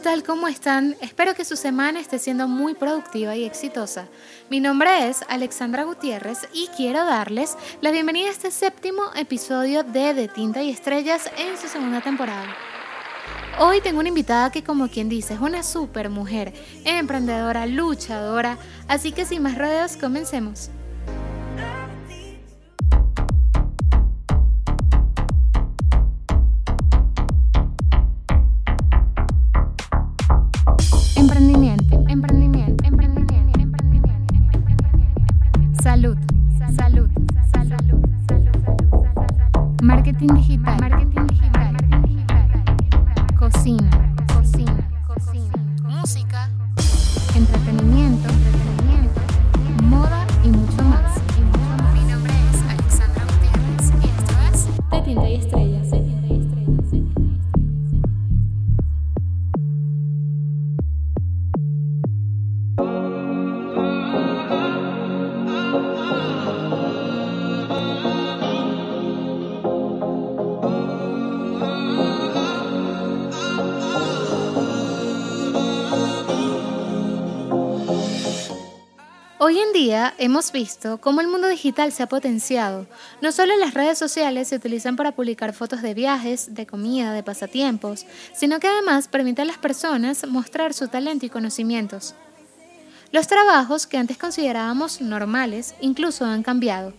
Hola chicos, ¿qué tal? ¿Cómo están? Espero que su semana esté siendo muy productiva y exitosa. Mi nombre es Alexandra Gutiérrez y quiero darles la bienvenida a este séptimo episodio de De Tinta y Estrellas en su segunda temporada. Hoy tengo una invitada que como quien dice es una super mujer, emprendedora, luchadora, así que sin más rodeos comencemos. Hoy en día hemos visto cómo el mundo digital se ha potenciado. No solo las redes sociales se utilizan para publicar fotos de viajes, de comida, de pasatiempos, sino que además permite a las personas mostrar su talento y conocimientos. Los trabajos que antes considerábamos normales incluso han cambiado.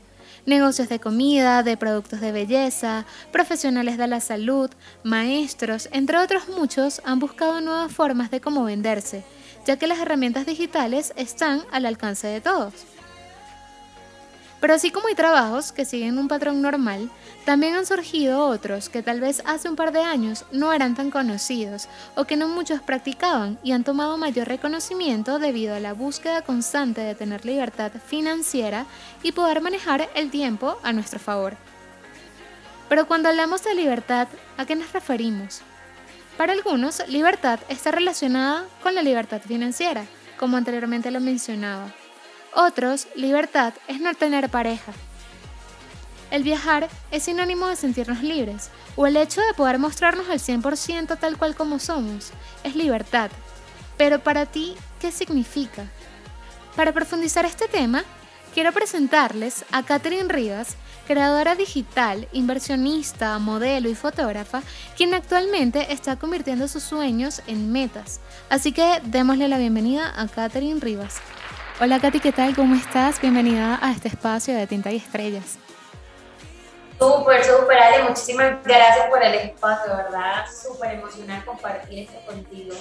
Negocios de comida, de productos de belleza, profesionales de la salud, maestros, entre otros muchos, han buscado nuevas formas de cómo venderse ya que las herramientas digitales están al alcance de todos. Pero así como hay trabajos que siguen un patrón normal, también han surgido otros que tal vez hace un par de años no eran tan conocidos o que no muchos practicaban y han tomado mayor reconocimiento debido a la búsqueda constante de tener libertad financiera y poder manejar el tiempo a nuestro favor. Pero cuando hablamos de libertad, ¿a qué nos referimos? Para algunos, libertad está relacionada con la libertad financiera, como anteriormente lo mencionaba. Otros, libertad es no tener pareja. El viajar es sinónimo de sentirnos libres, o el hecho de poder mostrarnos al 100% tal cual como somos, es libertad. Pero para ti, ¿qué significa? Para profundizar este tema, quiero presentarles a Catherine Rivas, creadora digital, inversionista, modelo y fotógrafa, quien actualmente está convirtiendo sus sueños en metas. Así que démosle la bienvenida a Catherine Rivas. Hola Katy, ¿qué tal? ¿Cómo estás? Bienvenida a este espacio de Tinta y Estrellas. Súper, súper, Ale, muchísimas gracias por el espacio, ¿verdad? Súper emocional compartir esto contigo.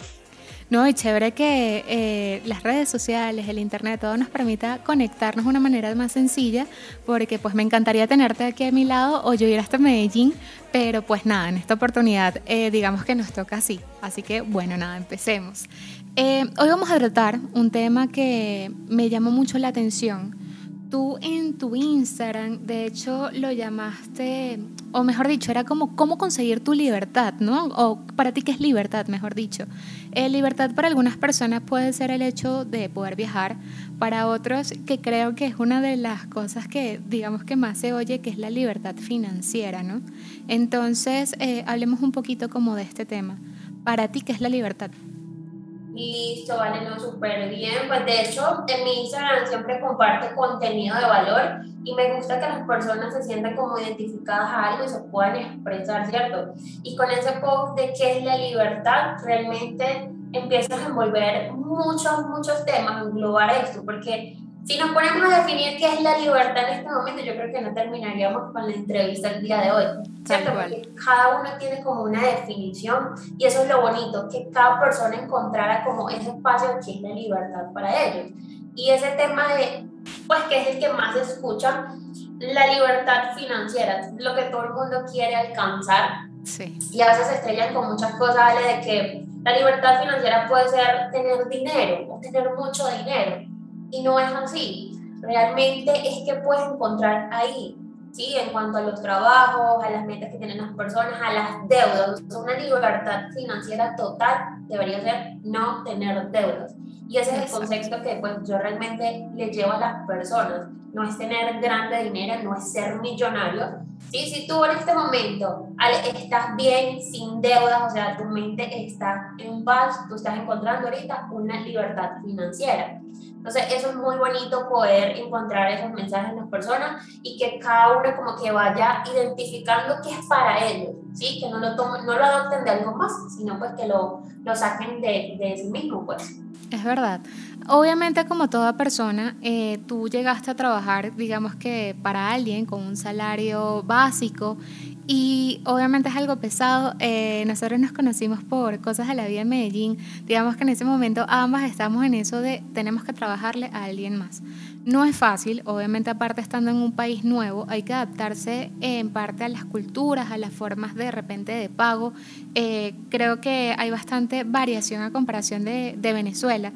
No, y chévere que eh, las redes sociales, el internet, todo nos permita conectarnos de una manera más sencilla, porque pues me encantaría tenerte aquí a mi lado o yo ir hasta Medellín, pero pues nada, en esta oportunidad eh, digamos que nos toca así. Así que bueno, nada, empecemos. Eh, hoy vamos a tratar un tema que me llamó mucho la atención Tú en tu Instagram, de hecho, lo llamaste, o mejor dicho, era como cómo conseguir tu libertad, ¿no? O para ti, ¿qué es libertad, mejor dicho? Eh, libertad para algunas personas puede ser el hecho de poder viajar, para otros, que creo que es una de las cosas que, digamos, que más se oye, que es la libertad financiera, ¿no? Entonces, eh, hablemos un poquito como de este tema. Para ti, ¿qué es la libertad? Listo, vale, no, súper bien. Pues de hecho, en mi Instagram siempre comparto contenido de valor y me gusta que las personas se sientan como identificadas a algo y se puedan expresar, ¿cierto? Y con ese post de qué es la libertad, realmente empiezas a envolver muchos, muchos temas, englobar esto, porque si nos ponemos a definir qué es la libertad en este momento, yo creo que no terminaríamos con la entrevista el día de hoy, ¿cierto? Porque cada uno tiene como una definición y eso es lo bonito, que cada persona encontrara como ese espacio que es la libertad para ellos. Y ese tema de, pues que es el que más se escucha, la libertad financiera, lo que todo el mundo quiere alcanzar. Sí. Y a veces se estrellan con muchas cosas, ¿vale? De que la libertad financiera puede ser tener dinero o tener mucho dinero y no es así. Realmente es que puedes encontrar ahí ¿sí? En cuanto a los trabajos, a las metas que tienen las personas, a las deudas. Una libertad financiera total debería ser no tener deudas. Y ese es el concepto que pues, yo realmente le llevo a las personas. No es tener grande dinero, no es ser millonario. ¿sí? Si tú en este momento estás bien, sin deudas, o sea, tu mente está en paz, tú estás encontrando ahorita una libertad financiera. Entonces, eso es muy bonito poder encontrar esos mensajes en las personas y que cada uno como que vaya identificando qué es para ellos, ¿sí? Que no lo, tomen, no lo adopten de algo más, sino pues que lo, lo saquen de, de sí mismo, pues. Es verdad. Obviamente, como toda persona, eh, tú llegaste a trabajar, digamos que para alguien con un salario básico y obviamente es algo pesado. Eh, nosotros nos conocimos por cosas de la vida en Medellín. Digamos que en ese momento ambas estamos en eso de tenemos que trabajarle a alguien más. No es fácil, obviamente aparte estando en un país nuevo, hay que adaptarse en parte a las culturas, a las formas de repente de pago. Eh, creo que hay bastante variación a comparación de, de Venezuela.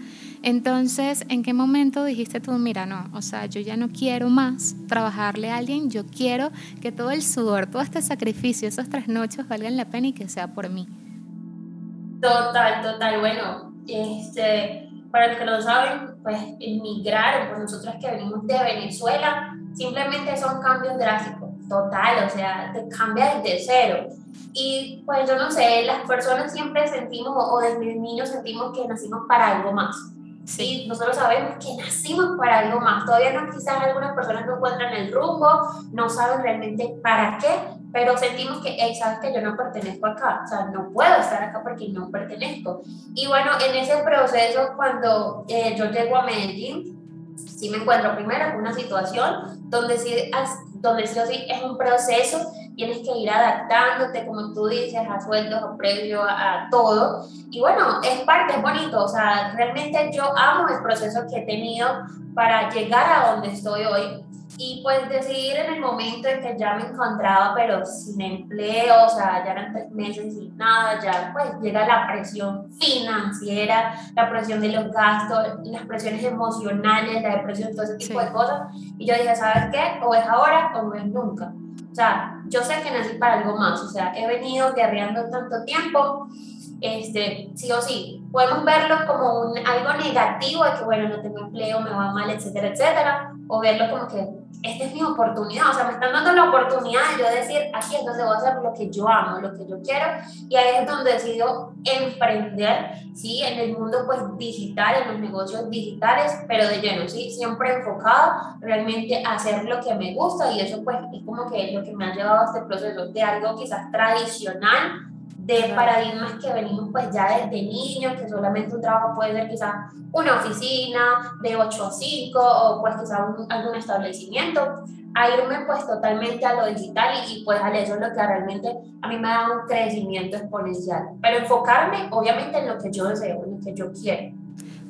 Entonces, ¿en qué momento dijiste tú, mira, no, o sea, yo ya no quiero más trabajarle a alguien, yo quiero que todo el sudor, todo este sacrificio, esos tres noches valgan la pena y que sea por mí? Total, total. Bueno, este, para los que no saben, pues emigrar, por nosotros que venimos de Venezuela, simplemente son cambios drásticos, total, o sea, te cambia desde cero. Y pues yo no sé, las personas siempre sentimos, o desde niños sentimos que nacimos para algo más. Sí, nosotros sabemos que nacimos para algo más. Todavía no, quizás algunas personas no encuentran el rumbo, no saben realmente para qué, pero sentimos que, hey, sabes que yo no pertenezco acá, o sea, no puedo estar acá porque no pertenezco. Y bueno, en ese proceso, cuando eh, yo llego a Medellín, sí me encuentro primero en una situación donde sí, donde sí o sí es un proceso tienes que ir adaptándote, como tú dices, a sueldos, a previo, a, todo. Y bueno, es parte, es bonito, o sea, realmente yo amo el proceso que he tenido para llegar a donde estoy hoy. Y pues decidir en el momento en que ya me encontraba, pero sin empleo, o sea, ya eran tres meses sin nada, ya pues llega la presión financiera, la presión de los gastos, las presiones emocionales, la depresión, todo ese tipo de cosas. Y yo dije, ¿sabes qué? O es ahora o no es nunca. O sea, yo sé que nací para algo más, o sea, he venido guerreando tanto tiempo, este, sí o sí, podemos verlo como un, algo negativo de que, bueno, no tengo empleo, me va mal, etcétera, etcétera, o verlo como que esta es mi oportunidad, o sea, me están dando la oportunidad de yo decir, aquí es donde voy a hacer lo que yo amo, lo que yo quiero, y ahí es donde decido emprender, ¿sí? En el mundo, pues, digital, en los negocios digitales, pero de lleno, ¿sí? Siempre enfocado realmente a hacer lo que me gusta, y eso, pues, es como que lo que me ha llevado a este proceso de algo quizás tradicional, de paradigmas que venimos pues ya desde niños, que solamente un trabajo puede ser quizás una oficina de 8 a 5 o pues quizás algún establecimiento, a irme pues totalmente a lo digital y, pues a eso es lo que realmente a mí me da un crecimiento exponencial, pero enfocarme obviamente en lo que yo deseo, en lo que yo quiero.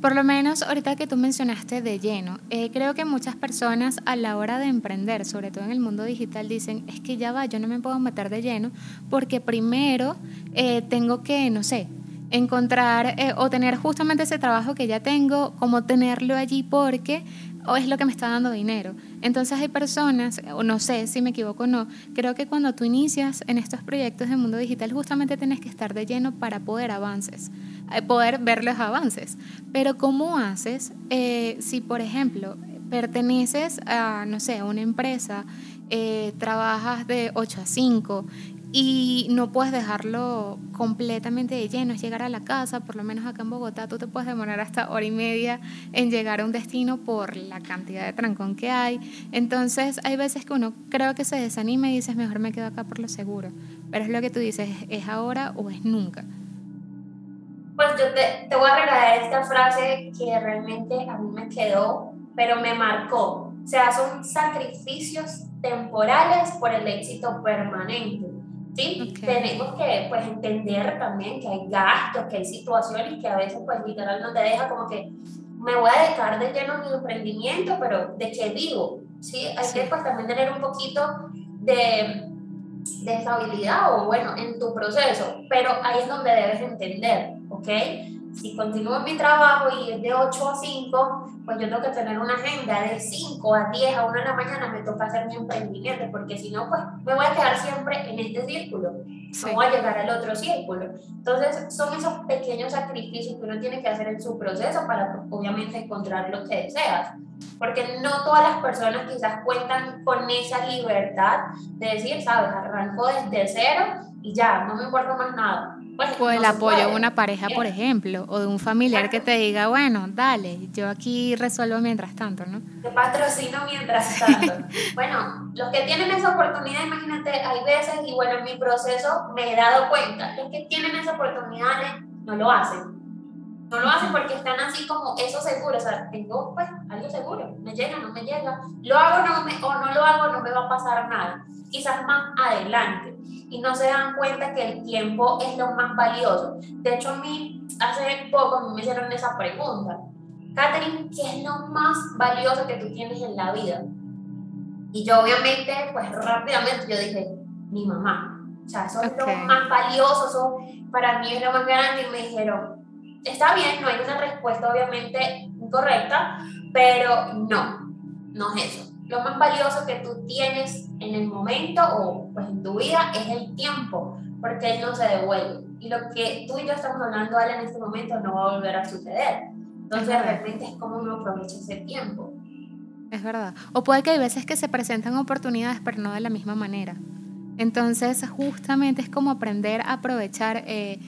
Por lo menos ahorita que tú mencionaste de lleno, eh, creo que muchas personas a la hora de emprender, sobre todo en el mundo digital, dicen, es que ya va, yo no me puedo meter de lleno porque primero eh, tengo que, no sé, encontrar eh, o tener justamente ese trabajo que ya tengo, como tenerlo allí porque o es lo que me está dando dinero. Entonces hay personas, o no sé si me equivoco o no, creo que cuando tú inicias en estos proyectos de mundo digital justamente tienes que estar de lleno para poder avances, poder ver los avances. Pero ¿cómo haces eh, si, por ejemplo, perteneces a, no sé, a una empresa, eh, trabajas de 8 a 5 y no puedes dejarlo completamente de lleno, es llegar a la casa, por lo menos acá en Bogotá tú te puedes demorar hasta hora y media en llegar a un destino por la cantidad de trancón que hay. Entonces hay veces que uno creo que se desanima y dices, mejor me quedo acá por lo seguro. Pero es lo que tú dices, ¿es ahora o es nunca? Pues yo te, te voy a regalar esta frase que realmente a mí me quedó, pero me marcó. O sea, son sacrificios temporales por el éxito permanente. ¿sí? Tenemos que pues, entender también que hay gastos, que hay situaciones que a veces pues literal no te deja como que me voy a dejar de lleno mi emprendimiento, pero ¿de qué vivo? ¿sí? Hay que pues también tener un poquito de, de estabilidad o bueno, en tu proceso, pero ahí es donde debes entender, ¿ok? si continúo en mi trabajo y es de 8 a 5, pues yo tengo que tener una agenda de 5 a 10 a 1 de la mañana, me toca hacer mi emprendimiento, porque si no, pues me voy a quedar siempre en este círculo, no voy a llegar al otro círculo. Entonces, son esos pequeños sacrificios que uno tiene que hacer en su proceso para, obviamente, encontrar lo que deseas. Porque no todas las personas quizás cuentan con esa libertad de decir, sabes, arranco desde cero y ya, no me importa más nada o el apoyo de una pareja, por ejemplo, o de un familiar que te diga, bueno, dale, yo aquí resuelvo mientras tanto, ¿no? Te patrocino mientras tanto. bueno, los que tienen esa oportunidad, imagínate, hay veces, y bueno, en mi proceso me he dado cuenta, los que tienen esa oportunidad no lo hacen. No lo hacen porque están así como eso seguro, o sea, tengo pues algo seguro, me llega, no me llega, lo hago no me, o no lo hago, no me va a pasar nada. Quizás más adelante y no se dan cuenta que el tiempo es lo más valioso. De hecho, a mí hace poco me hicieron esa pregunta. Catherine, ¿qué es lo más valioso que tú tienes en la vida? Y yo obviamente, pues rápidamente yo dije, mi mamá. O sea, eso es lo más valioso, eso para mí es lo más grande. Y me dijeron, está bien, no hay una respuesta obviamente incorrecta, pero no, no es eso. Lo más valioso que tú tienes en el momento o pues en tu vida es el tiempo, porque él no se devuelve. Y lo que tú y yo estamos hablando en este momento no va a volver a suceder. Entonces, de repente es como uno aprovecha ese tiempo. Es verdad. O puede que hay veces que se presentan oportunidades, pero no de la misma manera. Entonces, justamente es como aprender a aprovechar. Eh,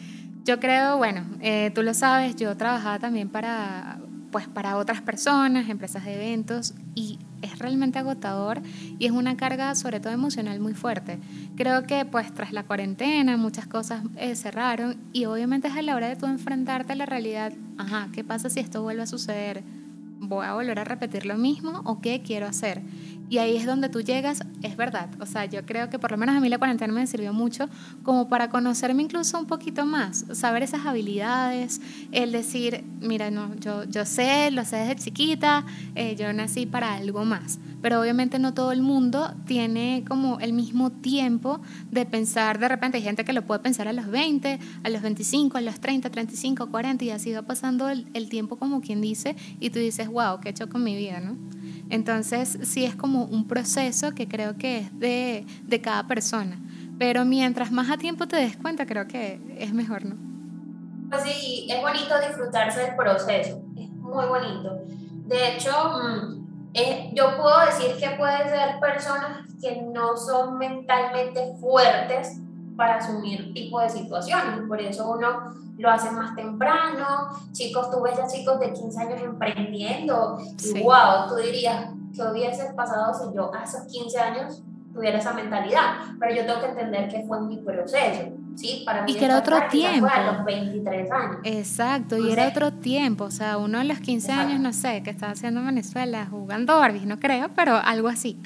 yo creo, bueno, eh, tú lo sabes, yo trabajaba también para, pues, para otras personas, empresas de eventos, y es realmente agotador y es una carga sobre todo emocional muy fuerte. Creo que pues tras la cuarentena muchas cosas eh, cerraron y obviamente es a la hora de tú enfrentarte a la realidad, ajá, ¿qué pasa si esto vuelve a suceder? ¿Voy a volver a repetir lo mismo o qué quiero hacer? Y ahí es donde tú llegas, es verdad. O sea, yo creo que por lo menos a mí la cuarentena me sirvió mucho como para conocerme incluso un poquito más, saber esas habilidades, el decir, mira, no, yo, yo sé, lo sé desde chiquita, eh, yo nací para algo más. Pero obviamente no todo el mundo tiene como el mismo tiempo de pensar, de repente hay gente que lo puede pensar a los 20, a los 25, a los 30, 35, 40 y así va pasando el, el tiempo como quien dice y tú dices, wow, ¿qué he hecho con mi vida? ¿no? Entonces, sí es como un proceso que creo que es de, de cada persona. Pero mientras más a tiempo te des cuenta, creo que es mejor, ¿no? Pues sí, es bonito disfrutarse del proceso, es muy bonito. De hecho, mm, yo puedo decir que pueden ser personas que no son mentalmente fuertes para asumir tipo de situaciones. Por eso uno lo hace más temprano. Chicos, tú ves a chicos de 15 años emprendiendo y wow, tú dirías que hubiese pasado si yo a esos 15 años tuviera esa mentalidad. Pero yo tengo que entender que fue mi proceso. ¿sí? Para mí y que era otro tiempo. a los 23 años. Exacto, y era otro tiempo. O sea, uno a los 15 años, no sé, que estaba haciendo en Venezuela, jugando Barbie, no creo, pero algo así.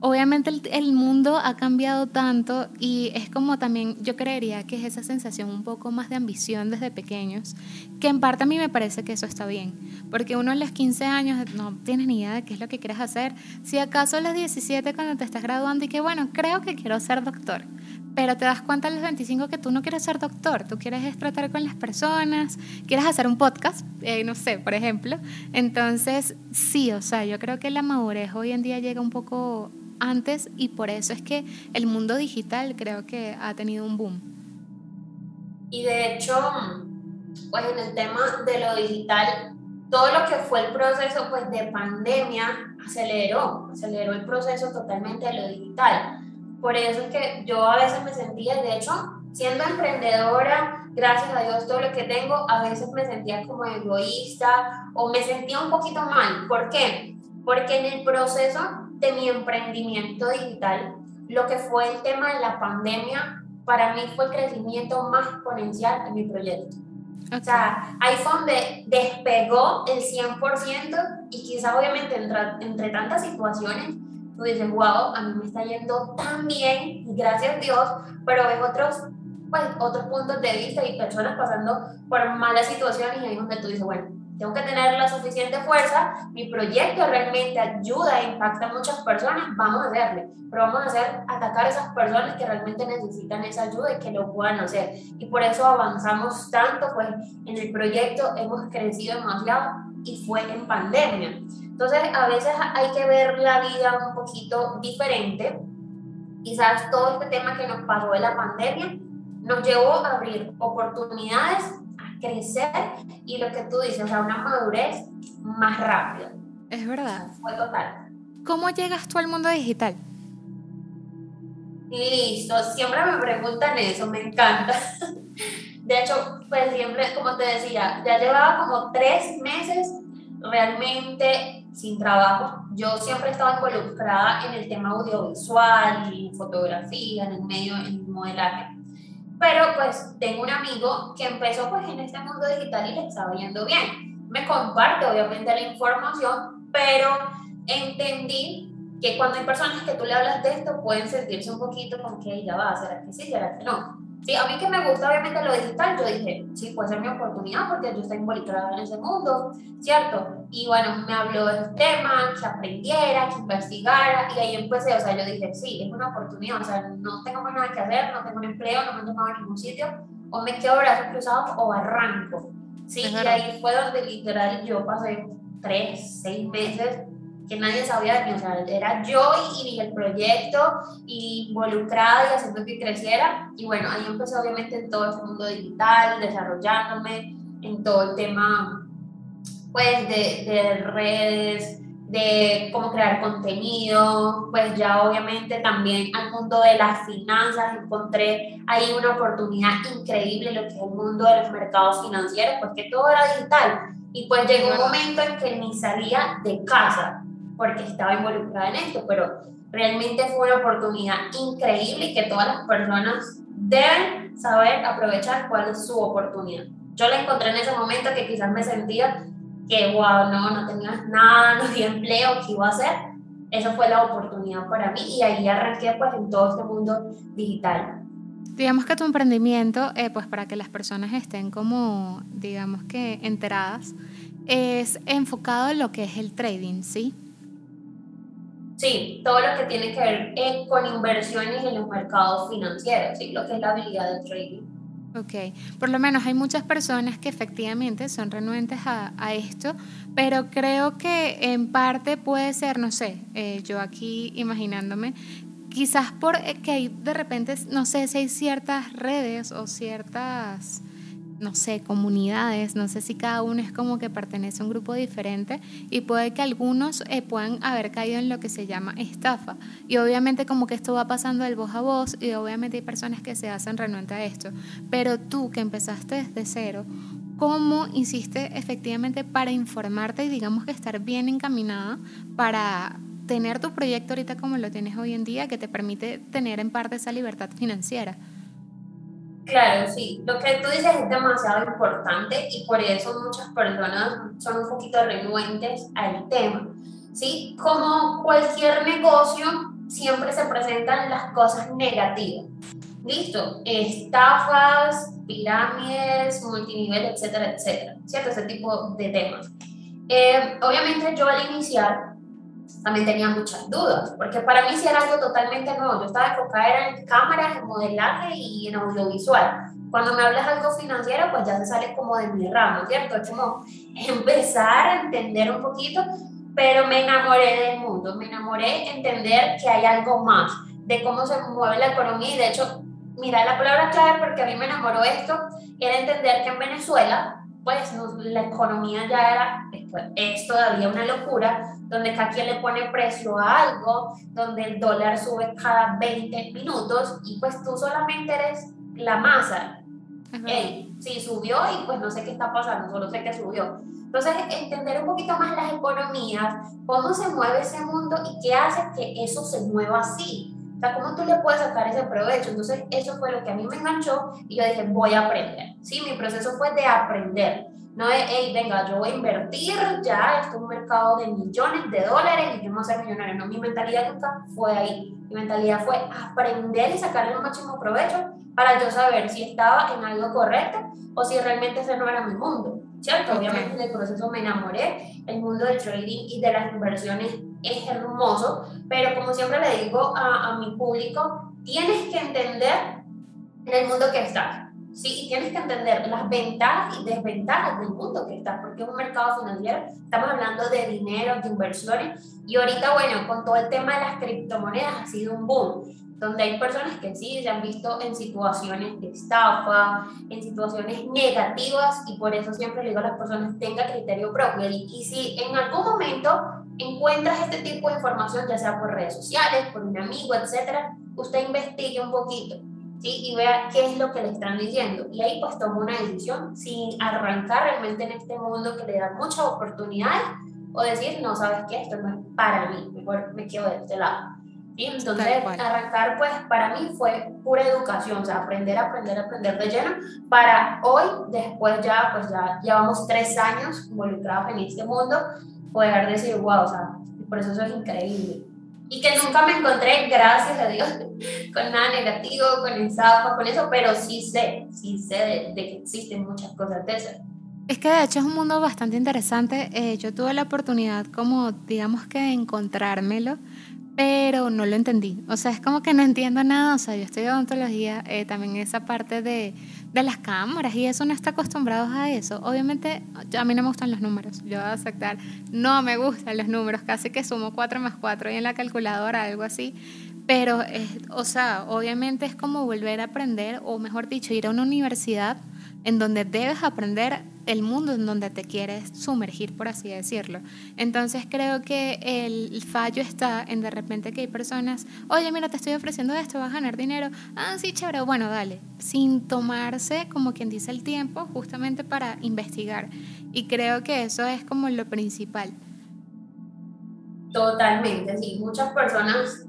Obviamente el, mundo ha cambiado tanto y es como también yo creería que es esa sensación un poco más de ambición desde pequeños, que en parte a mí me parece que eso está bien, porque uno a los 15 años no tienes ni idea de qué es lo que quieres hacer, si acaso a los 17 cuando te estás graduando y que bueno, creo que quiero ser doctor, pero te das cuenta a los 25 que tú no quieres ser doctor, tú quieres tratar con las personas, quieres hacer un podcast, eh, no sé, por ejemplo. Entonces, sí, o sea, yo creo que la madurez hoy en día llega un poco antes y por eso es que el mundo digital creo que ha tenido un boom. Y de hecho, pues en el tema de lo digital, todo lo que fue el proceso pues de pandemia aceleró, aceleró el proceso totalmente de lo digital. Por eso es que yo a veces me sentía, de hecho, siendo emprendedora, gracias a Dios todo lo que tengo, a veces me sentía como egoísta o me sentía un poquito mal. ¿Por qué? Porque en el proceso de mi emprendimiento digital, lo que fue el tema de la pandemia, para mí fue el crecimiento más exponencial de mi proyecto. O sea, donde despegó el 100% y quizás obviamente entre, entre tantas situaciones, tú dices, wow, a mí me está yendo tan bien, gracias a Dios, pero ves otros, pues, otros puntos de vista y personas pasando por malas situaciones y ahí es donde tú dices, bueno, tengo que tener la suficiente fuerza, mi proyecto realmente ayuda e impacta a muchas personas, vamos a hacerle, pero vamos a hacer atacar a esas personas que realmente necesitan esa ayuda y que lo puedan hacer. Y por eso avanzamos tanto, pues en el proyecto hemos crecido demasiado y fue en pandemia. Entonces, a veces hay que ver la vida un poquito diferente. Quizás todo este tema que nos pasó de la pandemia nos llevó a abrir oportunidades, crecer y lo que tú dices, o sea, una madurez más rápida. Es verdad. Fue total. ¿Cómo llegas tú al mundo digital? Listo, siempre me preguntan eso, me encanta. De hecho, pues siempre, como te decía, ya llevaba como tres meses realmente sin trabajo. Yo siempre estaba involucrada en el tema audiovisual, en fotografía, en el medio, en el modelaje. Pero pues tengo un amigo que empezó pues en este mundo digital y le estaba yendo bien. Me comparte obviamente la información, pero entendí que cuando hay personas que tú le hablas de esto pueden sentirse un poquito como que ya va, ¿será que sí, será que no? Sí, a mí que me gusta obviamente lo digital, yo dije, sí, puede ser mi oportunidad porque yo estoy involucrada en ese mundo, ¿cierto? Y bueno, me habló del tema, que aprendiera, que investigara, y ahí empecé, o sea, yo dije, sí, es una oportunidad, o sea, no tengo más nada que hacer, no tengo un empleo, no me han tomado a ningún sitio, o me quedo brazos cruzados o arranco. Sí, y ahí fue donde literal yo pasé tres, seis meses que nadie sabía de mí, o sea, era yo y, el proyecto, y involucrada y haciendo que creciera. Y bueno, ahí empecé obviamente en todo este mundo digital, desarrollándome en todo el tema, pues, de, de redes, de cómo crear contenido, pues ya obviamente también al mundo de las finanzas encontré ahí una oportunidad increíble, lo que es el mundo de los mercados financieros, porque todo era digital. Y pues llegó un momento en que ni salía de casa, porque estaba involucrada en esto, pero realmente fue una oportunidad increíble y que todas las personas deben saber aprovechar cuál es su oportunidad. Yo la encontré en ese momento que quizás me sentía que, wow, no, no tenía nada, no había empleo, ¿qué iba a hacer? Esa fue la oportunidad para mí y ahí arranqué pues en todo este mundo digital. Digamos que tu emprendimiento, eh, pues para que las personas estén como, digamos que enteradas, es enfocado en lo que es el trading, ¿sí? Sí, todo lo que tiene que ver eh, con inversiones en los mercados financieros, ¿sí? lo que es la habilidad del trading. Ok, por lo menos hay muchas personas que efectivamente son renuentes a, a esto, pero creo que en parte puede ser, no sé, eh, yo aquí imaginándome, quizás por eh, de repente, no sé si hay ciertas redes o ciertas no sé, comunidades, no sé si cada uno es como que pertenece a un grupo diferente y puede que algunos eh, puedan haber caído en lo que se llama estafa. Y obviamente como que esto va pasando del voz a voz y obviamente hay personas que se hacen renuentes a esto. Pero tú que empezaste desde cero, ¿cómo hiciste efectivamente para informarte y digamos que estar bien encaminada para tener tu proyecto ahorita como lo tienes hoy en día que te permite tener en parte esa libertad financiera? Claro, sí. Lo que tú dices es demasiado importante y por eso muchas personas son un poquito renuentes al tema. ¿sí? Como cualquier negocio, siempre se presentan las cosas negativas. Listo, estafas, pirámides, multinivel, etcétera, etcétera. ¿Cierto? Ese tipo de temas. Eh, obviamente yo al iniciar también tenía muchas dudas, porque para mí sí era algo totalmente nuevo. Yo estaba enfocada en cámaras, en modelaje y en audiovisual. Cuando me hablas algo financiero, pues ya se sale como de mi ramo, ¿cierto? Es como empezar a entender un poquito, pero me enamoré del mundo, me enamoré de entender que hay algo más, de cómo se mueve la economía y de hecho, mira, la palabra clave porque a mí me enamoró esto, era entender que en Venezuela pues la economía ya era, es todavía una locura, donde cada quien le pone precio a algo, donde el dólar sube cada 20 minutos y pues tú solamente eres la masa. Hey, sí, subió y pues no sé qué está pasando, solo sé que subió. Entonces, entender un poquito más las economías, cómo se mueve ese mundo y qué hace que eso se mueva así. O sea, cómo tú le puedes sacar ese provecho. Entonces, eso fue lo que a mí me enganchó y yo dije, voy a aprender. Sí, mi proceso fue de aprender. No de, hey, venga, yo voy a invertir ya, esto es un mercado de millones de dólares y yo no soy millonario. No, mi mentalidad nunca fue ahí. Mi mentalidad fue aprender y sacarle el máximo provecho para yo saber si estaba en algo correcto o si realmente ese no era mi mundo, ¿cierto? Obviamente en el proceso me enamoré, el mundo del trading y de las inversiones es hermoso, pero como siempre le digo a, a mi público, tienes que entender en el mundo que estás. Sí, y tienes que entender las ventajas y desventajas del mundo que estás, porque es un mercado financiero, estamos hablando de dinero, de inversiones, y ahorita, bueno, con todo el tema de las criptomonedas ha sido un boom, donde hay personas que sí se han visto en situaciones de estafa, en situaciones negativas, y por eso siempre le digo a las personas, tenga criterio propio, y, y si en algún momento encuentras este tipo de información, ya sea por redes sociales, por un amigo, etcétera, usted investigue un poquito ¿sí? y vea qué es lo que le están diciendo. Y ahí pues toma una decisión sin arrancar realmente en este mundo que le da muchas oportunidades o decir, no, sabes qué, esto no es para mí, mejor me quedo de este lado. ¿Sí? Entonces, arrancar, pues, para mí fue pura educación, o sea, aprender, aprender, aprender de lleno, para hoy, después ya, pues, ya llevamos tres años involucrados en este mundo, poder decir, wow, o sea, por eso eso es increíble y que nunca me encontré, gracias a Dios, con nada negativo, con estafa, con eso, pero sí sé, sí sé de, que existen muchas cosas de eso. Es que de hecho es un mundo bastante interesante. Eh, yo tuve la oportunidad como, digamos que de encontrármelo pero no lo entendí. O sea, es como que no entiendo nada. O sea, yo estudio odontología, eh, también esa parte de, de, las cámaras y eso no está acostumbrado a eso. Obviamente, a mí no me gustan los números. Yo voy a aceptar, no me gustan los números. Casi que sumo 4 más 4 y en la calculadora, algo así. Pero, o sea, obviamente es como volver a aprender, o mejor dicho, ir a una universidad en donde debes aprender el mundo en donde te quieres sumergir, por así decirlo. Entonces creo que el fallo está en de repente que hay personas, oye, mira, te estoy ofreciendo esto, vas a ganar dinero, ah, sí, chévere, bueno, dale, sin tomarse, como quien dice, el tiempo justamente para investigar. Y creo que eso es como lo principal. Totalmente, sí, muchas personas,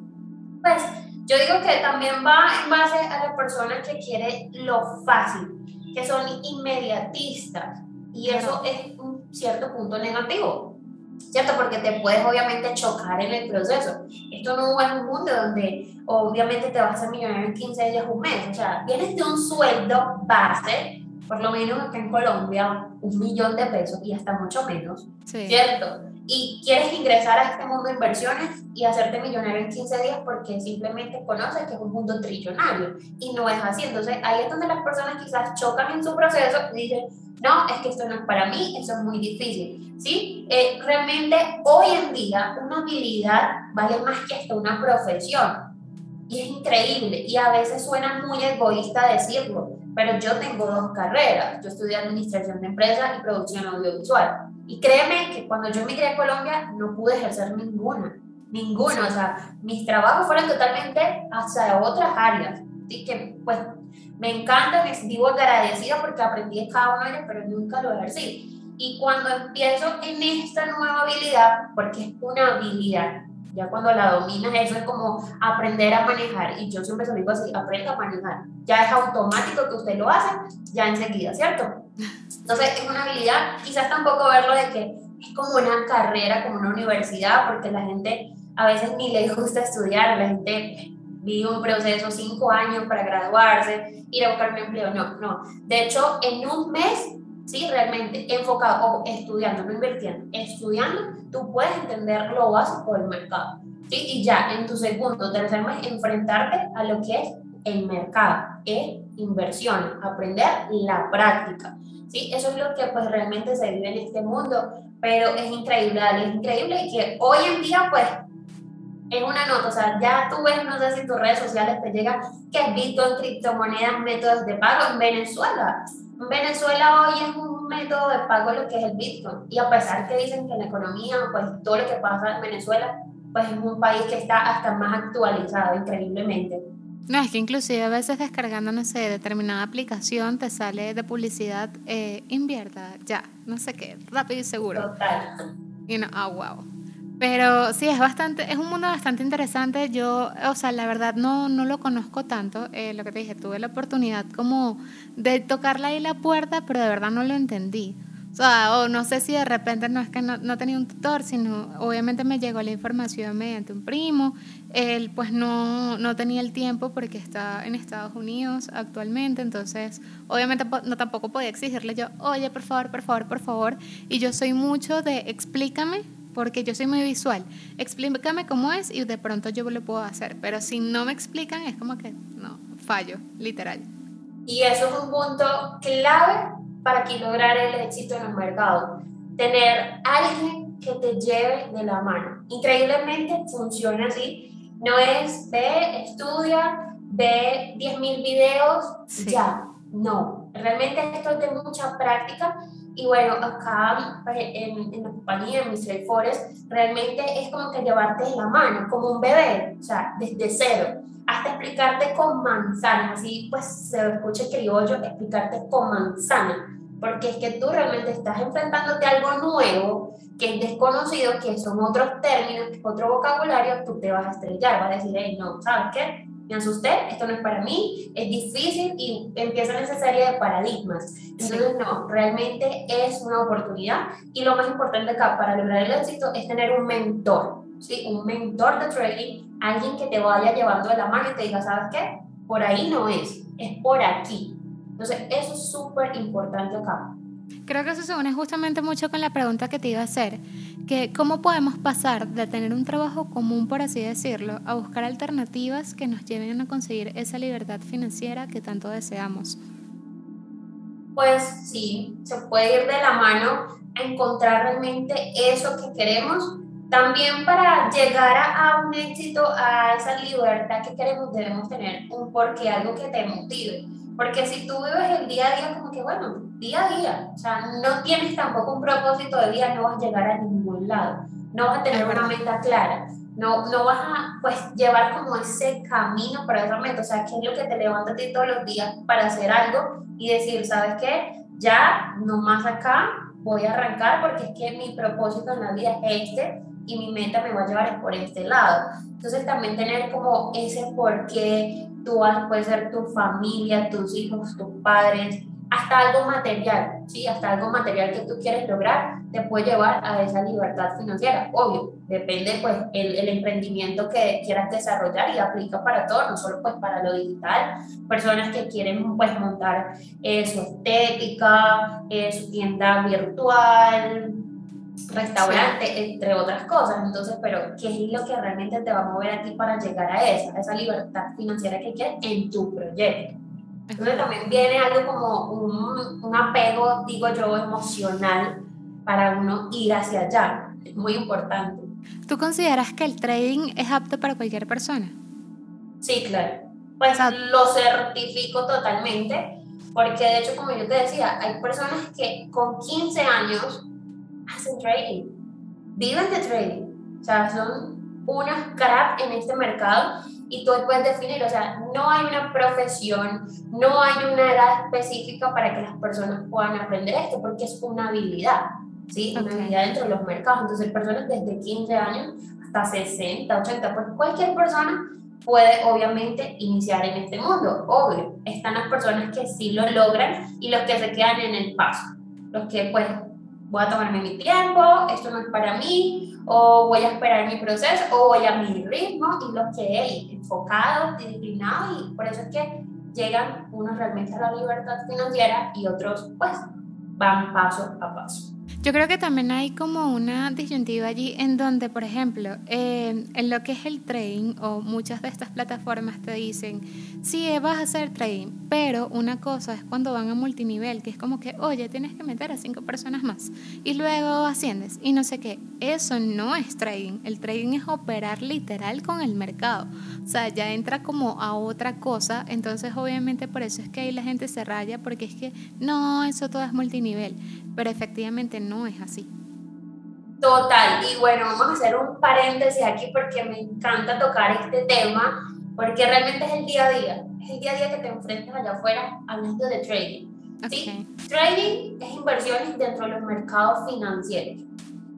pues yo digo que también va en base a la persona que quiere lo fácil que son inmediatistas y eso es un cierto punto negativo, ¿cierto? Porque te puedes obviamente chocar en el proceso. Esto no es un mundo donde obviamente te vas a millonario en 15 días, un mes, o sea, vienes de un sueldo base, por lo menos acá en Colombia, un millón de pesos y hasta mucho menos, ¿cierto? Y quieres ingresar a este mundo de inversiones y hacerte millonario en 15 días porque simplemente conoces que es un mundo trillonario y no es así. Entonces ahí es donde las personas quizás chocan en su proceso y dicen, no, es que esto no es para mí, eso es muy difícil. ¿sí? Eh, realmente hoy en día una habilidad vale más que hasta una profesión. Y es increíble y a veces suena muy egoísta decirlo, pero yo tengo dos carreras. Yo estudié administración de empresas y producción audiovisual y créeme que cuando yo migré a Colombia no pude ejercer ninguna, ninguna. O sea, mis trabajos fueron totalmente hacia otras áreas. Así que, pues, me encanta, me vivo agradecida porque aprendí cada uno de ellos, pero nunca lo ejercí. Y cuando empiezo en esta nueva habilidad, porque es una habilidad, ya cuando la dominas, eso es como aprender a manejar. Y yo siempre se digo así, aprenda a manejar. Ya es automático que usted lo hace, ya enseguida, ¿cierto? Entonces, es una habilidad, quizás tampoco verlo de que es como una carrera, como una universidad, porque la gente a veces ni le gusta estudiar, la gente vive un proceso cinco años para graduarse, ir a buscar un empleo, no, no. De hecho, en un mes, sí, realmente enfocado o estudiando, no invirtiendo, estudiando, tú puedes entender lo básico del mercado. ¿sí? Y ya en tu segundo, tercer mes, enfrentarte a lo que es el mercado, es inversión, aprender la práctica. ¿sí? Eso es lo que pues realmente se vive en este mundo, pero es increíble, es increíble que hoy en día pues es una nota, o sea, ya tú ves, no sé si tus redes sociales te llegan que es Bitcoin, criptomonedas, métodos de pago en Venezuela. En Venezuela hoy es un método de pago lo que es el Bitcoin y a pesar que dicen que la economía, pues todo lo que pasa en Venezuela, pues es un país que está hasta más actualizado increíblemente. No, es que inclusive a veces descargando, no sé, determinada aplicación te sale de publicidad, eh, invierta, ya, no sé qué, rápido y seguro. Total. Y no, ah, wow. Pero sí, es bastante, es un mundo bastante interesante. Yo, o sea, la verdad no, no lo conozco tanto. Eh, lo que te dije, tuve la oportunidad como de tocarle ahí la puerta, pero de verdad no lo entendí. O sea, o no sé si de repente no es que no, no, tenía un tutor, sino obviamente me llegó la información mediante un primo. Él pues no, no tenía el tiempo porque está en Estados Unidos actualmente, entonces obviamente no tampoco podía exigirle yo, oye, por favor, por favor, por favor. Y yo soy mucho de explícame, porque yo soy muy visual. Explícame cómo es y de pronto yo lo puedo hacer, pero si no me explican es como que no, fallo, literal. Y eso es un punto clave para lograr el éxito en el mercado. Tener alguien que te lleve de la mano. Increíblemente funciona así. No es ve, estudia, ve 10.000 videos, ya. No, realmente esto es de mucha práctica y bueno, acá pues, en, en la compañía, en Mr. Forest, realmente es como que llevarte de la mano, como un bebé, o sea, desde cero hasta explicarte con manzanas, así pues se escucha criollo, explicarte con manzana, porque es que tú realmente estás enfrentándote a algo nuevo, que es desconocido, que son otros términos, otro vocabulario, tú te vas a estrellar, vas a decir, hey, no, ¿sabes qué? Me asusté, esto no es para mí, es difícil y empiezan esa serie de paradigmas. Entonces, no, realmente es una oportunidad y lo más importante acá para lograr el éxito es tener un mentor, ¿sí? Un mentor de trading alguien que te vaya llevando de la mano y te diga, ¿sabes qué? Por ahí no es, es por aquí. Entonces, eso es súper importante acá. Creo que eso se une justamente mucho con la pregunta que te iba a hacer, que cómo podemos pasar de tener un trabajo común, por así decirlo, a buscar alternativas que nos lleven a conseguir esa libertad financiera que tanto deseamos. Pues sí, se puede ir de la mano a encontrar realmente eso que queremos también para llegar a, un éxito, a esa libertad que queremos, debemos tener un porqué, algo que te motive. Porque si tú vives el día a día como que, bueno, día a día, o sea, no tienes tampoco un propósito de vida, no vas a llegar a ningún lado, no vas a tener una meta clara, no, no vas a pues llevar como ese camino para esa meta, o sea, ¿qué es lo que te levanta a ti todos los días para hacer algo y decir, ¿sabes qué? Ya, no más acá, voy a arrancar porque es que mi propósito en la vida es este y mi meta me va a llevar por este lado. Entonces también tener como ese por qué tú vas, puede ser tu familia, tus hijos, tus padres, hasta algo material, ¿sí? Hasta algo material que tú quieres lograr, te puede llevar a esa libertad financiera. Obvio, depende pues el, el emprendimiento que quieras desarrollar y aplica para todo, no solo pues para lo digital. Personas que quieren pues montar eh, su estética, eh, su tienda virtual, restaurante, entre otras cosas. Entonces, pero ¿qué es lo que realmente te va a mover a ti para llegar a esa, a esa libertad financiera que quieres en tu proyecto? Entonces también viene algo como un, un apego, digo yo, emocional para uno ir hacia allá. Es muy importante. ¿Tú consideras que el trading es apto para cualquier persona? Sí, claro. Pues lo certifico totalmente, porque de hecho, como yo te decía, hay personas que con 15 años hacen trading, viven de trading, o sea, son unas crack en este mercado y tú puedes definir, o sea, no hay una profesión, no hay una edad específica para que las personas puedan aprender esto, porque es una habilidad, ¿sí? Una habilidad dentro de los mercados. Entonces, personas desde 15 años hasta 60, 80, pues cualquier persona puede obviamente iniciar en este mundo, obvio. Están las personas que sí lo logran y los que se quedan en el paso, los que pues voy a tomarme mi tiempo, esto no es para mí, o voy a esperar mi proceso, o voy a mi ritmo, y los que hay enfocados, disciplinados, y por eso es que llegan unos realmente a la libertad financiera y otros pues van paso a paso. Yo creo que también hay como una disyuntiva allí en donde, por ejemplo, eh, en lo que es el trading o muchas de estas plataformas te dicen, sí, vas a hacer trading, pero una cosa es cuando van a multinivel, que es como que, oye, tienes que meter a cinco personas más y luego asciendes y no sé qué. Eso no es trading. El trading es operar literal con el mercado. O sea, ya entra como a otra cosa. Entonces, obviamente, por eso es que ahí la gente se raya, porque es que no, eso todo es multinivel. Pero efectivamente no es así. Total, y bueno, vamos a hacer un paréntesis aquí porque me encanta tocar este tema, porque realmente es el día a día, es el día a día que te enfrentas allá afuera hablando de trading. ¿sí? Trading es inversiones dentro de los mercados financieros.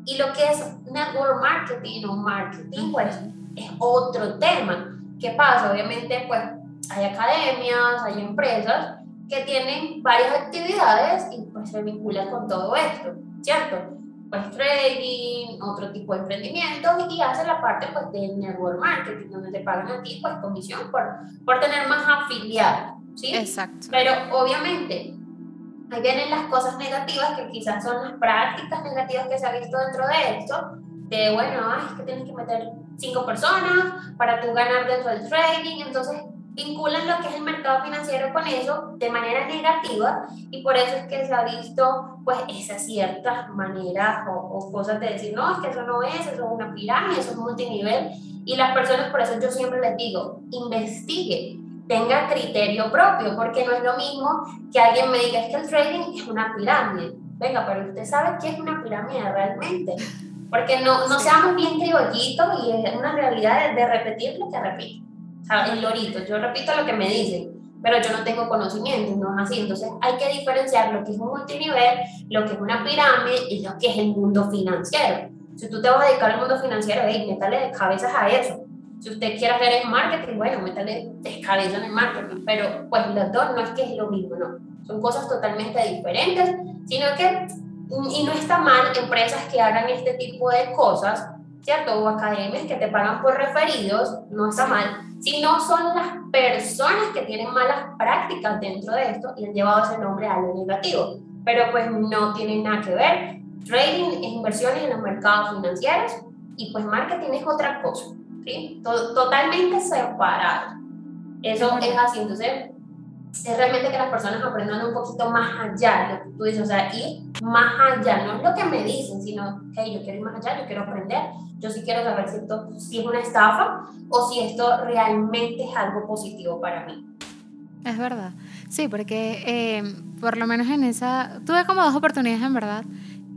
Y lo que es network marketing o marketing, pues es otro tema. ¿Qué pasa? Obviamente, pues hay academias, hay empresas que tienen varias actividades y pues se vincula con todo esto, ¿cierto? Pues trading, otro tipo de emprendimiento y hace la parte pues de network marketing, donde te pagan a ti pues comisión por, por tener más afiliados, ¿sí? Exacto. Pero obviamente ahí vienen las cosas negativas que quizás son las prácticas negativas que se ha visto dentro de esto, de bueno, ay, es que tienes que meter cinco personas para tú ganar dentro del trading, entonces vinculan lo que es el mercado financiero con eso de manera negativa y por eso es que se ha visto pues esas ciertas maneras o, o, cosas de decir, no, es que eso no es, eso es una pirámide, eso es multinivel y las personas por eso yo siempre les digo, investigue, tenga criterio propio, porque no es lo mismo que alguien me diga es que el trading es una pirámide. Venga, pero usted sabe qué es una pirámide realmente. Porque no, no seamos bien criollitos y es una realidad de, de repetir lo que repito el lorito, yo repito lo que me dicen, pero yo no tengo conocimiento, no es así. Entonces hay que diferenciar lo que es un multinivel, lo que es una pirámide y lo que es el mundo financiero. Si tú te vas a dedicar al mundo financiero, hey, métale de cabezas a eso. Si usted quiere hacer el marketing, bueno, métale de cabeza en el marketing, pero pues los dos no es que es lo mismo, no. Son cosas totalmente diferentes, sino que, y no está mal empresas que hagan este tipo de cosas, ¿cierto? O academias que te pagan por referidos, no está mal, sino son las personas que tienen malas prácticas dentro de esto y han llevado ese nombre a lo negativo. Pero pues no tienen nada que ver. Trading es inversiones en los mercados financieros y pues marketing es otra cosa, ¿sí? totalmente separado. Eso es así. Entonces, es realmente que las personas aprendan un poquito más allá de lo que tú dices, o sea, ir más allá, no es lo que me dicen, sino que yo quiero ir más allá, yo quiero aprender, yo sí quiero saber si esto si es una estafa o si esto realmente es algo positivo para mí. Es verdad, sí, porque eh, por lo menos en esa, tuve como dos oportunidades en verdad,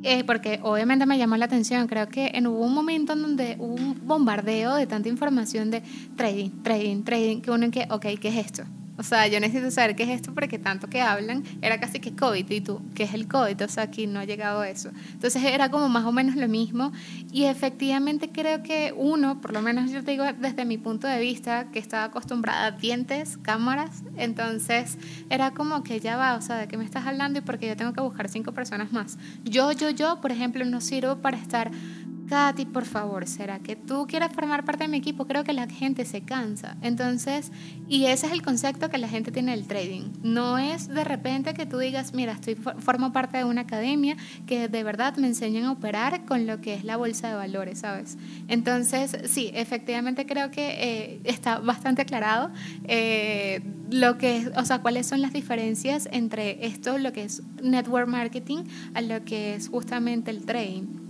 eh, porque obviamente me llamó la atención, creo que en, hubo un momento en donde hubo un bombardeo de tanta información de trading, trading, trading, que uno en que, ok, ¿qué es esto? O sea, yo necesito saber qué es esto porque tanto que hablan era casi que COVID y tú, ¿qué es el COVID? O sea, aquí no ha llegado eso. Entonces era como más o menos lo mismo y efectivamente creo que uno, por lo menos yo te digo desde mi punto de vista, que estaba acostumbrada a dientes, cámaras, entonces era como que ya va, o sea, ¿de qué me estás hablando? Y porque yo tengo que buscar cinco personas más. Yo, yo, yo, por ejemplo, no sirvo para estar Katy, por favor, ¿será que tú quieres formar parte de mi equipo? Creo que la gente se cansa. Entonces, y ese es el concepto que la gente tiene del trading. No es de repente que tú digas, mira, estoy formo parte de una academia que de verdad me enseñan a operar con lo que es la bolsa de valores, ¿sabes? Entonces, sí, efectivamente creo que eh, está bastante aclarado eh, lo que o sea, cuáles son las diferencias entre esto, lo que es network marketing, a lo que es justamente el trading.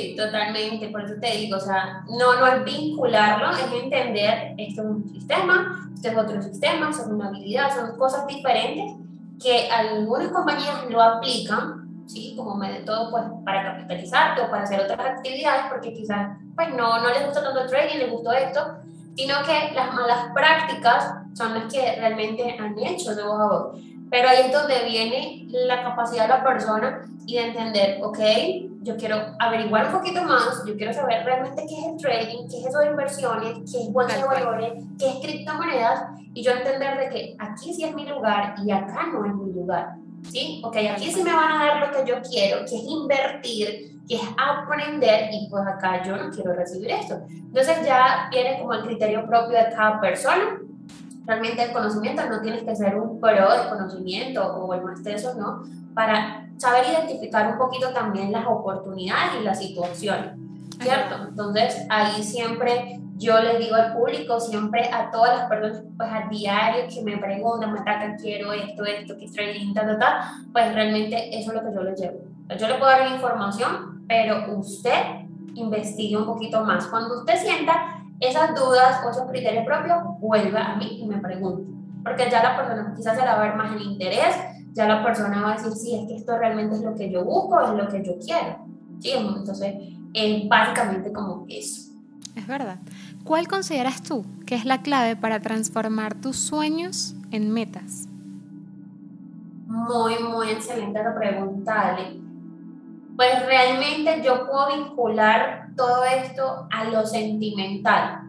Sí, totalmente, por eso te digo, o sea, no, no es vincularlo, es entender, esto es un sistema, esto es otro sistema, son una habilidad, son cosas diferentes que algunas compañías lo aplican, ¿sí? Como método pues, para capitalizarte o para hacer otras actividades, porque quizás pues, no, no les gusta tanto el trading, les gustó esto, sino que las malas prácticas son las que realmente han hecho de voz a voz. Pero ahí es donde viene la capacidad de la persona y de entender, ok, yo quiero averiguar un poquito más, yo quiero saber realmente qué es el trading, qué es eso de inversiones, qué es bolsa de valores, qué es criptomonedas, y yo entender de que aquí sí es mi lugar y acá no es mi lugar. ¿Sí? Ok, aquí sí me van a dar lo que yo quiero, que es invertir, que es aprender, y pues acá yo no quiero recibir esto. Entonces ya viene como el criterio propio de cada persona. Realmente el conocimiento no tienes que ser un pro de conocimiento o el más teso, ¿no? Para saber identificar un poquito también las oportunidades y las situaciones, ¿cierto? Entonces, ahí siempre yo les digo al público, siempre a todas las personas, pues a diario que me preguntan, me atacan, quiero esto, esto, que estoy ta, ta, ta, pues realmente eso es lo que yo les llevo. Yo le puedo dar información, pero usted investigue un poquito más. Cuando usted sienta esas dudas o esos criterios propios, vuelva a mí y me pregunte. Porque ya la persona quizás se la va a ver más el interés ya la persona va a decir, sí, es que esto realmente es lo que yo busco, es lo que yo quiero. ¿Sí? Entonces, es básicamente como eso. Es verdad. ¿Cuál consideras tú que es la clave para transformar tus sueños en metas? Muy, muy excelente la pregunta, Ale. Pues realmente yo puedo vincular todo esto a lo sentimental,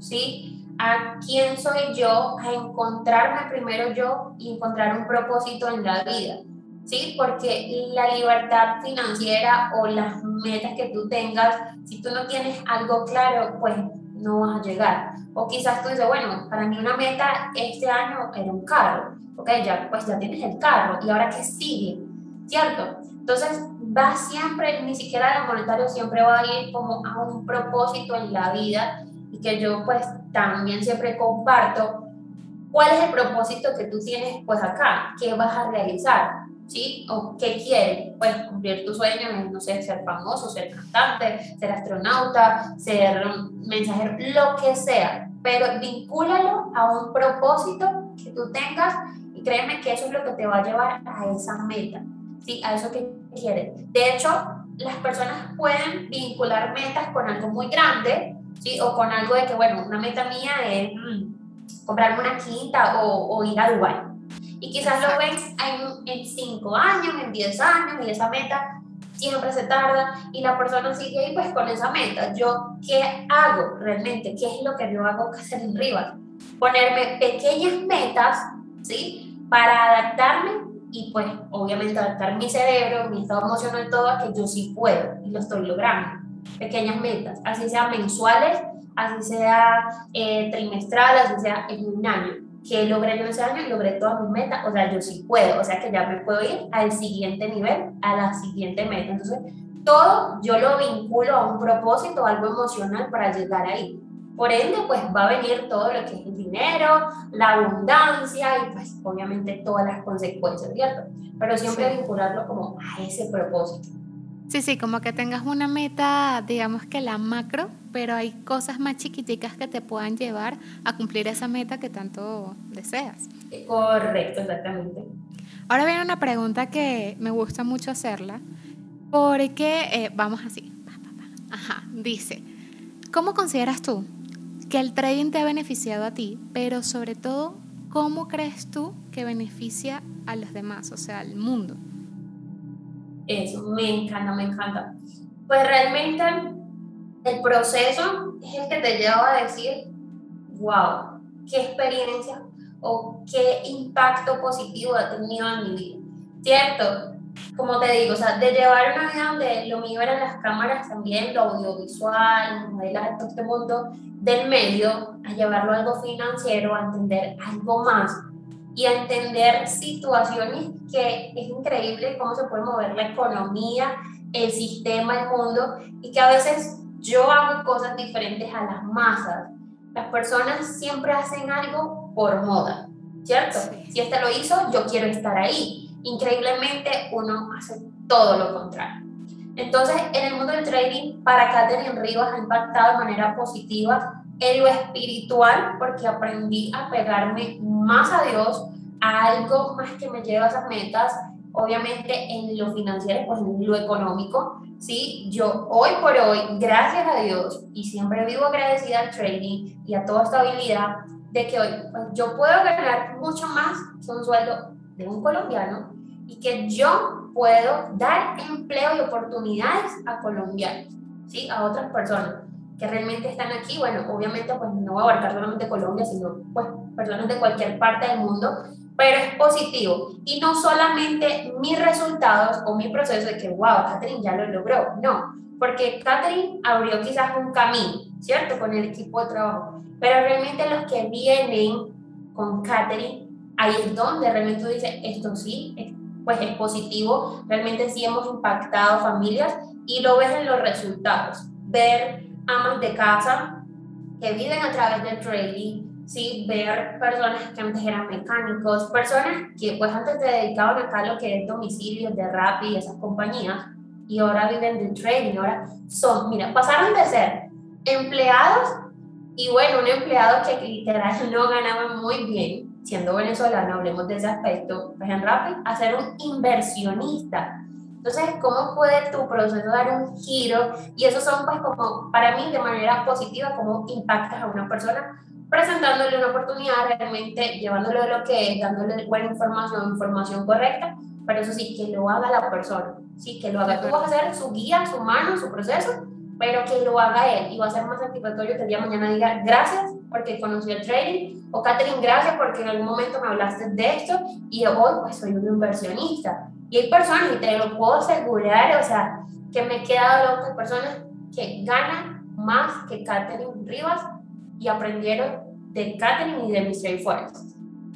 ¿sí? a quién soy yo, a encontrarme primero yo y encontrar un propósito en la vida. ¿sí? Porque la libertad financiera o las metas que tú tengas, si tú no tienes algo claro, pues no vas a llegar. O quizás tú dices, bueno, para mí una meta este año era un carro, ok, ya, pues ya tienes el carro, ¿y ahora qué sigue? ¿Cierto? Entonces, va siempre, ni siquiera lo monetario, siempre va a ir como a un propósito en la vida y que yo pues también siempre comparto. ¿Cuál es el propósito que tú tienes pues acá? ¿Qué vas a realizar? ¿Sí? ¿O qué quieres? Pues cumplir tu sueño, no sé, ser famoso, ser cantante, ser astronauta, ser mensajero, lo que sea. Pero vincúlalo a un propósito que tú tengas y créeme que eso es lo que te va a llevar a esa meta, ¿sí? A eso que De hecho, las personas pueden vincular metas con algo muy grande, ¿sí? O con algo de que, bueno, una meta mía es mm, comprarme una quinta o, o, ir a Dubái. Y quizás lo ves en, en cinco años, en diez años, y esa meta siempre se tarda y la persona sigue ahí pues con esa meta. Yo, ¿qué hago realmente? ¿Qué es lo que yo hago que hacer arriba? Ponerme pequeñas metas, ¿sí? Para adaptarme y pues obviamente adaptar mi cerebro, mi estado emocional, todo a que yo sí puedo y lo estoy logrando. Pequeñas metas, así sean mensuales, así sea eh, trimestral, así sea en un año. Que logré yo ese año, logré todas mis metas, o sea, yo sí puedo, o sea que ya me puedo ir al siguiente nivel, a la siguiente meta. Entonces, todo yo lo vinculo a un propósito, algo emocional para llegar ahí. Por ende, pues va a venir todo lo que es el dinero, la abundancia y pues obviamente todas las consecuencias, ¿cierto? Pero siempre vincularlo como a ese propósito. Sí, sí, como que tengas una meta, digamos que la macro, pero hay cosas más chiquiticas que te puedan llevar a cumplir esa meta que tanto deseas. Correcto, exactamente. Ahora viene una pregunta que me gusta mucho hacerla, porque eh, vamos así. Ajá, dice, ¿cómo consideras tú que el trading te ha beneficiado a ti, pero sobre todo, ¿cómo crees tú que beneficia a los demás, o sea, al mundo? Eso, me encanta, me encanta. Pues realmente el proceso es el que te lleva a decir, wow, qué experiencia o qué impacto positivo ha tenido en mi vida. ¿Cierto? Como te digo, o sea, de llevar una vida donde lo mío eran las cámaras también, lo audiovisual, modelar todo este mundo del medio, a llevarlo a algo financiero, a entender algo más y a entender situaciones que es increíble cómo se puede mover la economía, el sistema, el mundo, y que a veces yo hago cosas diferentes a las masas. Las personas siempre hacen algo por moda, ¿cierto? Si este lo hizo, yo quiero estar ahí increíblemente uno hace todo lo contrario. Entonces, en el mundo del trading, para Catherine Rivas ha impactado de manera positiva en lo espiritual, porque aprendí a pegarme más a Dios, a algo más que me lleva a esas metas, obviamente en lo financiero, pues en lo económico, ¿sí? Yo hoy por hoy, gracias a Dios, y siempre vivo agradecida al trading y a toda esta habilidad, de que hoy pues, yo puedo ganar mucho más que un sueldo de un colombiano y que yo puedo dar empleo y oportunidades a colombianos, ¿sí? A otras personas que realmente están aquí. Bueno, obviamente pues no voy a abarcar solamente Colombia, sino pues personas de cualquier parte del mundo, pero es positivo. Y no solamente mis resultados o mi proceso de que, wow, Catherine ya lo logró, no, porque Catherine abrió quizás un camino, ¿cierto? Con el equipo de trabajo, pero realmente los que vienen con Catherine ahí es donde realmente tú dices, esto sí, pues es positivo, realmente sí hemos impactado familias y lo ves en los resultados. Ver amas de casa que viven a través del trading, ¿sí? ver personas que antes eran mecánicos, personas que pues antes se dedicaban acá a lo que es domicilio de Rappi y esas compañías, y ahora viven del trading, ahora son, mira, pasaron de ser empleados y bueno, un empleado que literal no ganaba muy bien, siendo venezolano, hablemos de ese aspecto, pues en Rappi, a ser un inversionista. Entonces, ¿cómo puede tu proceso dar un giro? Y eso son, pues, como, para mí, de manera positiva, cómo impactas a una persona presentándole una oportunidad, realmente llevándole lo que es, dándole buena información, información correcta, pero eso sí, que lo haga la persona, sí, que lo haga. Tú vas a ser su guía, su mano, su proceso, pero que lo haga él y va a ser más satisfactorio que el día mañana diga gracias porque conocí el trading o Catherine gracias porque en algún momento me hablaste de esto y hoy pues soy un inversionista Y hay personas, y te lo puedo asegurar, o sea, que me he quedado loca, personas que ganan más que Catherine Rivas y aprendieron de Catherine y de Mystery Forest.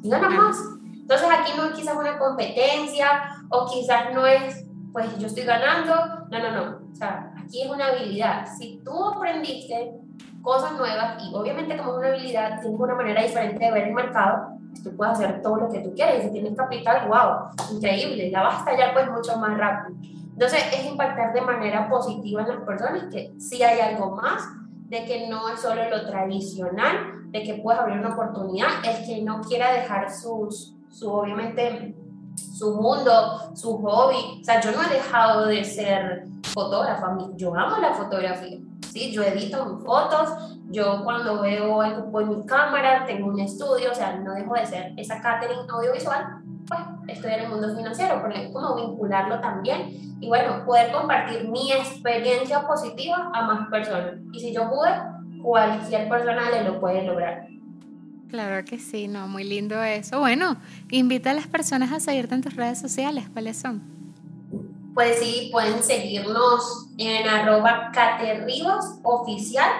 Y ganan más. Entonces aquí no es quizás una competencia o quizás no es, pues yo estoy ganando. No, no, no. O sea, aquí es una habilidad. Si tú aprendiste cosas nuevas y obviamente como es una habilidad, tienes una manera diferente de ver el mercado, tú puedes hacer todo lo que tú quieres. Si tienes capital, wow, increíble, la vas a estallar pues mucho más rápido. Entonces es impactar de manera positiva en las personas que sí hay algo más, de que no es solo lo tradicional, de que puedes abrir una oportunidad, el que no quiera dejar sus, su, obviamente, su mundo, su hobby. O sea, yo no he dejado de ser fotógrafa, yo amo la fotografía, ¿sí? Yo edito mis fotos, yo cuando veo algo con mi cámara, tengo un estudio, o sea, no dejo de ser esa catering audiovisual, pues estoy en el mundo financiero, porque es como vincularlo también y bueno, poder compartir mi experiencia positiva a más personas. Y si yo pude, cualquier persona le lo puede lograr. Claro que sí, no, muy lindo eso. Bueno, invita a las personas a seguirte en tus redes sociales, ¿cuáles son? Pues sí, pueden seguirnos en arroba caterribos oficial,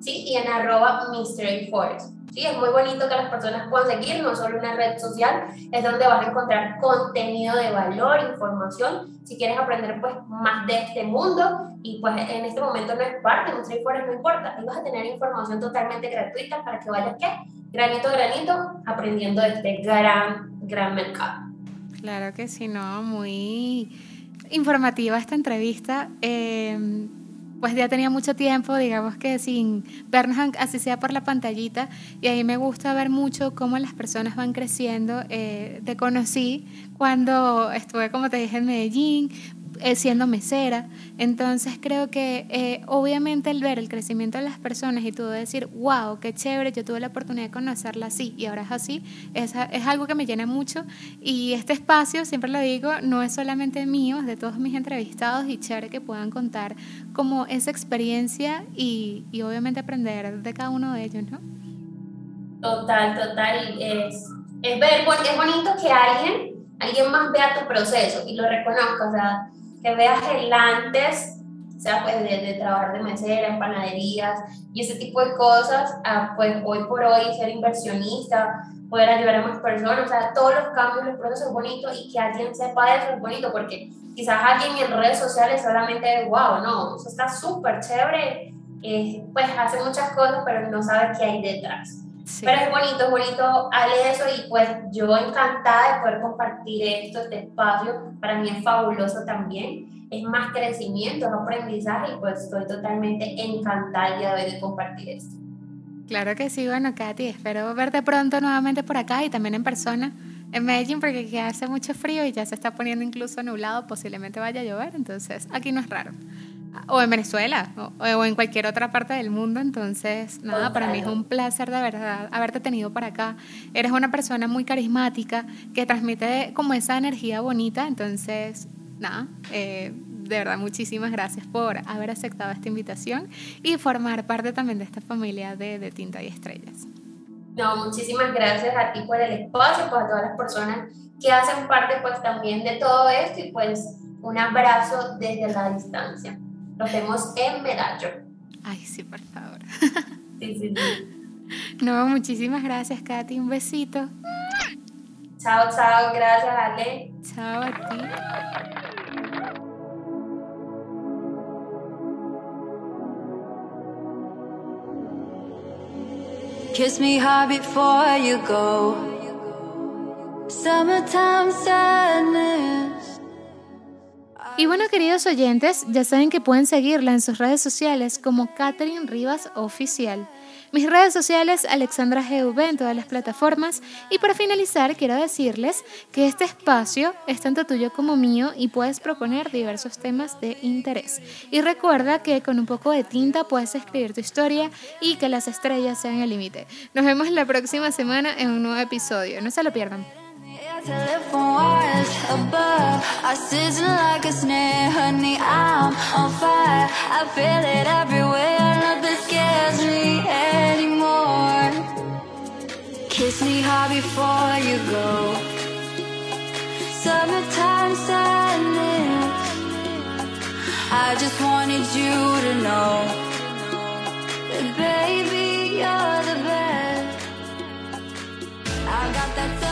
¿sí? Y en arroba mystery forest. Sí, es muy bonito que las personas puedan seguir, no solo una red social, es donde vas a encontrar contenido de valor, información, si quieres aprender pues más de este mundo y pues en este momento no es parte, Forest no importa, ahí vas a tener información totalmente gratuita para que vayas, ¿qué? Granito a granito, aprendiendo de este gran, gran mercado. Claro que sí, no, muy informativa esta entrevista. Eh, pues ya tenía mucho tiempo, digamos que sin vernos así sea por la pantallita, y ahí me gusta ver mucho cómo las personas van creciendo. Eh, te conocí cuando estuve, como te dije, en Medellín, eh, siendo mesera. Entonces creo que eh, obviamente el ver el crecimiento de las personas y tú decir, wow, qué chévere, yo tuve la oportunidad de conocerla así y ahora es así, es, es algo que me llena mucho. Y este espacio, siempre lo digo, no es solamente mío, es de todos mis entrevistados y chévere que puedan contar como esa experiencia y, y obviamente aprender de cada uno de ellos, ¿no? Total, total. Es, es, ver, es bonito que alguien, alguien más vea tu proceso y lo reconozca. O que veas el antes, o sea, pues de, trabajar de mesera, en panaderías y ese tipo de cosas, a pues hoy por hoy ser inversionista, poder ayudar a más personas, o sea, todos los cambios, los procesos bonitos y que alguien sepa eso es bonito porque quizás alguien en redes sociales solamente, wow, no, eso está súper chévere, eh, pues hace muchas cosas, pero no sabe qué hay detrás. Pero es bonito, es bonito hable eso y pues yo encantada de poder compartir esto, este espacio, para mí es fabuloso también, es más crecimiento, es aprendizaje y pues estoy totalmente encantada de, de compartir esto. Claro que sí, bueno Katy, espero verte pronto nuevamente por acá y también en persona en Medellín porque aquí hace mucho frío y ya se está poniendo incluso nublado, posiblemente vaya a llover, entonces aquí no es raro o en Venezuela o, en cualquier otra parte del mundo. Entonces, nada, para mí es un placer de verdad haberte tenido por acá. Eres una persona muy carismática que transmite como esa energía bonita. Entonces, nada, eh, de verdad, muchísimas gracias por haber aceptado esta invitación y formar parte también de esta familia de, de Tinta y Estrellas. No, muchísimas gracias a ti por el espacio, pues a todas las personas que hacen parte pues también de todo esto y pues un abrazo desde la distancia. Nos vemos en Medallo. Ay, sí, por favor. Sí, sí, sí. No, muchísimas gracias, Katy. Un besito. Chao, chao. Gracias, Ale. Chao a ti. Kiss me hard before you go. Summertime sadness. Y bueno, queridos oyentes, ya saben que pueden seguirla en sus redes sociales como Catherine Rivas Oficial. Mis redes sociales, Alexandra GV en todas las plataformas. Y para finalizar, quiero decirles que este espacio es tanto tuyo como mío y puedes proponer diversos temas de interés. Y recuerda que con un poco de tinta puedes escribir tu historia y que las estrellas sean el límite. Nos vemos la próxima semana en un nuevo episodio. No se lo pierdan. got from wires above. I sizzle like a snare, honey. I'm on fire. I feel it everywhere. Nothing scares me anymore. Kiss me hard before you go. Summertime sadness. I just wanted you to know that, baby, you're the best. I got that.